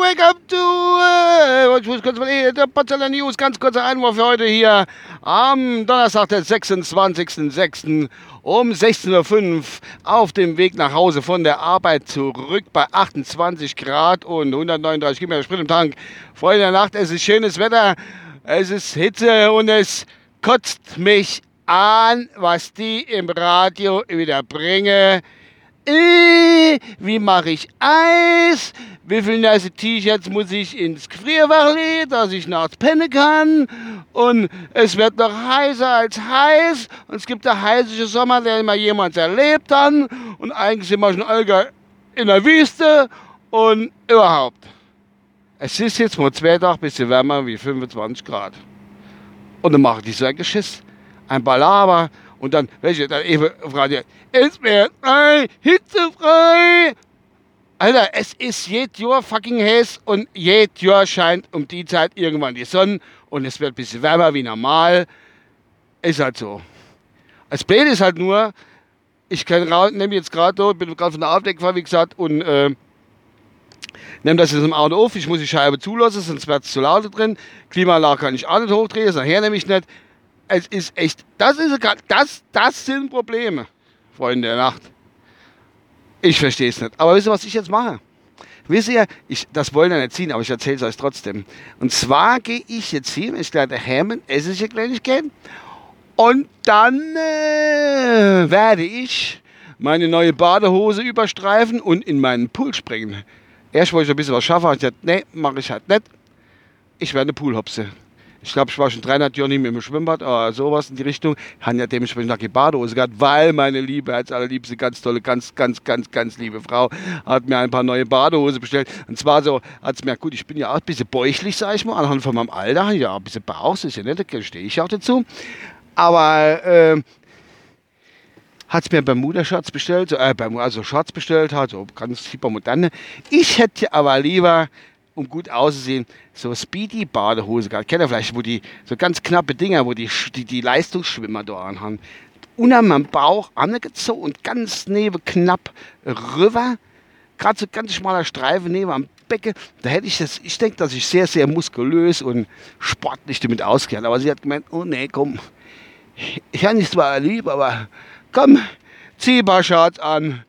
Wake up to. Äh, ich muss kurz mal. Äh, der Potsdamer News, ganz kurzer Einwurf für heute hier am Donnerstag, der 26.06. um 16.05 Uhr auf dem Weg nach Hause von der Arbeit zurück bei 28 Grad und 139 Kilometer Sprit im Tank. Freunde der Nacht, es ist schönes Wetter, es ist Hitze und es kotzt mich an, was die im Radio wieder bringen. Äh, wie mache ich Eis? Wie viele nice T-Shirts muss ich ins Gefrierfach legen, dass ich nachts pennen kann? Und es wird noch heißer als heiß. Und es gibt der heißeste Sommer, der immer jemand erlebt hat. Und eigentlich sind wir schon Olga in der Wüste. Und überhaupt. Es ist jetzt mal zwei Tage ein bisschen wärmer wie 25 Grad. Und dann mache ich so ein Geschiss. Ein Balaber und dann, welche, dann eben fragt es wird frei, hitzefrei. Alter, es ist jedes Jahr fucking heiß und jedes Jahr scheint um die Zeit irgendwann die Sonne und es wird ein bisschen wärmer wie normal. Ist halt so. Das Blöd ist halt nur, ich nehme jetzt gerade, bin gerade von der Arbeit weggefahren, wie gesagt, und äh, nehme das jetzt im Auto auf. Ich muss die Scheibe zulassen, sonst wird es zu laut drin. Klimaanlage kann ich auch nicht hochdrehen, das nachher nehme ich nicht es ist echt, das ist das, das sind Probleme, Freunde der Nacht. Ich verstehe es nicht. Aber wisst ihr, was ich jetzt mache? Wisst ihr, ich, das wollen wir nicht ziehen, aber ich erzähle es euch trotzdem. Und zwar gehe ich jetzt hin, ich werde Hämen, esse ich Kleinigkeit. Und dann äh, werde ich meine neue Badehose überstreifen und in meinen Pool springen. Erst wollte ich ein bisschen was schaffen, ich dachte, nee, mache ich halt nicht. Ich werde eine Poolhopse. Ich glaube, ich war schon 300 Jahre nicht mehr im Schwimmbad, aber sowas in die Richtung. Ich habe ja dementsprechend nach Badehose gehabt, weil meine Liebe, als allerliebste, ganz tolle, ganz, ganz, ganz, ganz liebe Frau, hat mir ein paar neue Badehose bestellt. Und zwar so, hat es mir, gut, ich bin ja auch ein bisschen bäuchlich, sag ich mal, anhand von meinem Alter, ja, ein bisschen Bauch, ist ja nett, da stehe ich auch dazu. Aber, äh, hat es mir beim Mutterschatz bestellt, äh, also Schatz bestellt hat, so ganz super moderne. Ich hätte aber lieber um gut auszusehen, so Speedy-Badehose gehabt. Kennt ihr vielleicht, wo die so ganz knappe Dinger, wo die, die, die Leistungsschwimmer da anhaben. Unter am Bauch angezogen und ganz neben knapp rüber. Gerade so ganz schmaler Streifen neben am Becken. Da hätte ich das, ich denke, dass ich sehr, sehr muskulös und sportlich damit auskenne. Aber sie hat gemeint, oh nee, komm, ich habe nicht zwar lieb, aber komm, zieh ein paar Shorts an,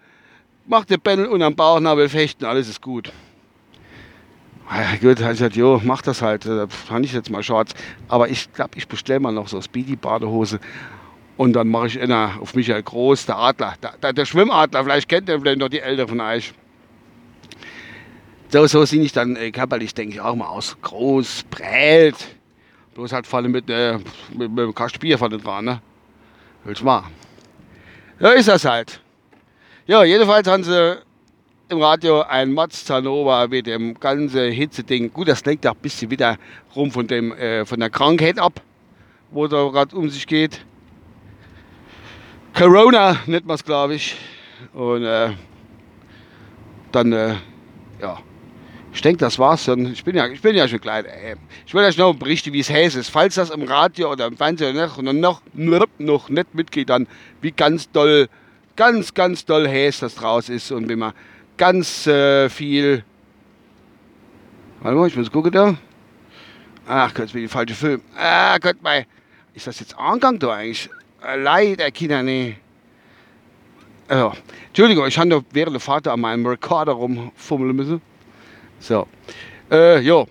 mach den Bändel unterm Bauchnabel fechten, alles ist gut. Ja, gut, ich gesagt, jo, mach das halt. Da fand ich jetzt mal Shorts. Aber ich glaube, ich bestelle mal noch so Speedy-Badehose. Und dann mache ich einer auf Michael Groß, der Adler, der, der Schwimmadler, vielleicht kennt ihr vielleicht noch die Älteren von euch. So, so sehe ich dann äh, körperlich, denke ich, auch mal aus. Groß, breit. Bloß halt vorne mit, äh, mit, mit einem Kasten Bier vorne dran, ne? Willst mal. Ja, ist das halt. Ja, jedenfalls haben sie im Radio ein Mats Zanova mit dem ganzen Hitze-Ding. Gut, das lenkt auch ein bisschen wieder rum von, dem, äh, von der Krankheit ab, wo da gerade um sich geht. Corona nennt man es, glaube ich. Und äh, dann, äh, ja, ich denke, das war's dann. Ich bin ja, ich bin ja schon klein. Ey. Ich will euch noch berichten, wie es heiß ist. Falls das im Radio oder im Fernsehen noch, noch, noch nicht mitgeht, dann wie ganz doll, ganz, ganz doll heiß das draußen ist und wie man ganz äh, viel. Warte mal, ich muss gucken da. Ach Gott, bin die falsche Film. Ah Gott, mein. Ist das jetzt Angang da eigentlich? Äh, leider, Kinder, nee. Also, Entschuldigung, ich habe während der Fahrt an meinem Recorder rumfummeln müssen. So. Äh, jo.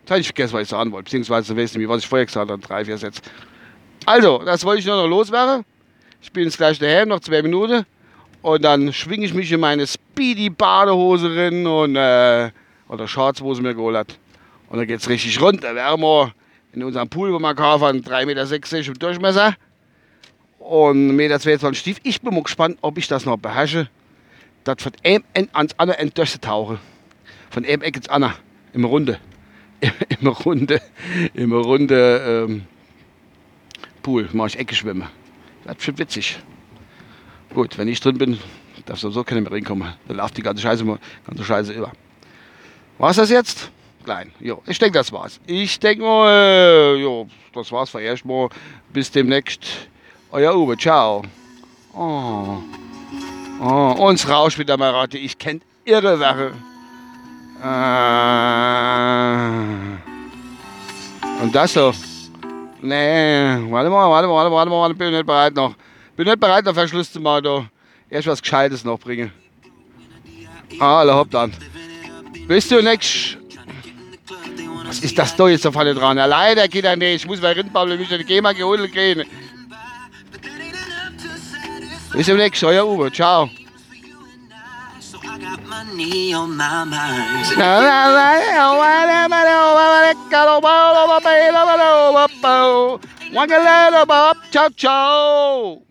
Jetzt habe ich vergessen, was ich sagen wollte. Beziehungsweise wissen wie was ich vorher gesagt habe, drei, vier Sätze. Also, das wollte ich nur noch loswerden. Ich bin jetzt gleich daher, noch zwei Minuten. Und dann schwinge ich mich in meine Speedy-Badehose rein und, äh, oder Shorts, wo sie mir geholt hat. Und dann geht es richtig runter. Wir haben wir in unserem Pool, wo wir kaufen, 3,60 Meter im Durchmesser und 1,22 Meter tief. Ich bin mal gespannt, ob ich das noch beherrsche, das von einem Ende ans andere Ende durchzutauchen. Von einem Ecke ins andere. Im Runde. Im Runde. Im Runde ähm, Pool. Mache ich Ecke schwimmen. Das wird witzig. Gut, wenn ich drin bin, darf sowieso keiner mehr reinkommen. Dann läuft die ganze Scheiße, ganze Scheiße über. War's das jetzt? Klein. Jo, ich denke, das war's. Ich denke mal, jo, das war's für erstmal. Bis demnächst. Euer Uwe, ciao. Oh. Oh, uns rauscht wieder mal Rate. Ich kennt irre Sache. Äh, und das so. Nee, warte mal, warte mal, warte mal, warte mal, bin nicht bereit noch. Bin nicht bereit, auf Verschluss zu machen, da. Erst was Gescheites noch bringen. Ah, hopp dann. Bist du nix? Was ist das da jetzt auf alle dran? Ja, leider geht er nicht. Ich muss bei Rindbabel mich die GEMA geholt gehen. Bis zum nächsten Mal, euer Uwe. Ciao. Ciao, ciao.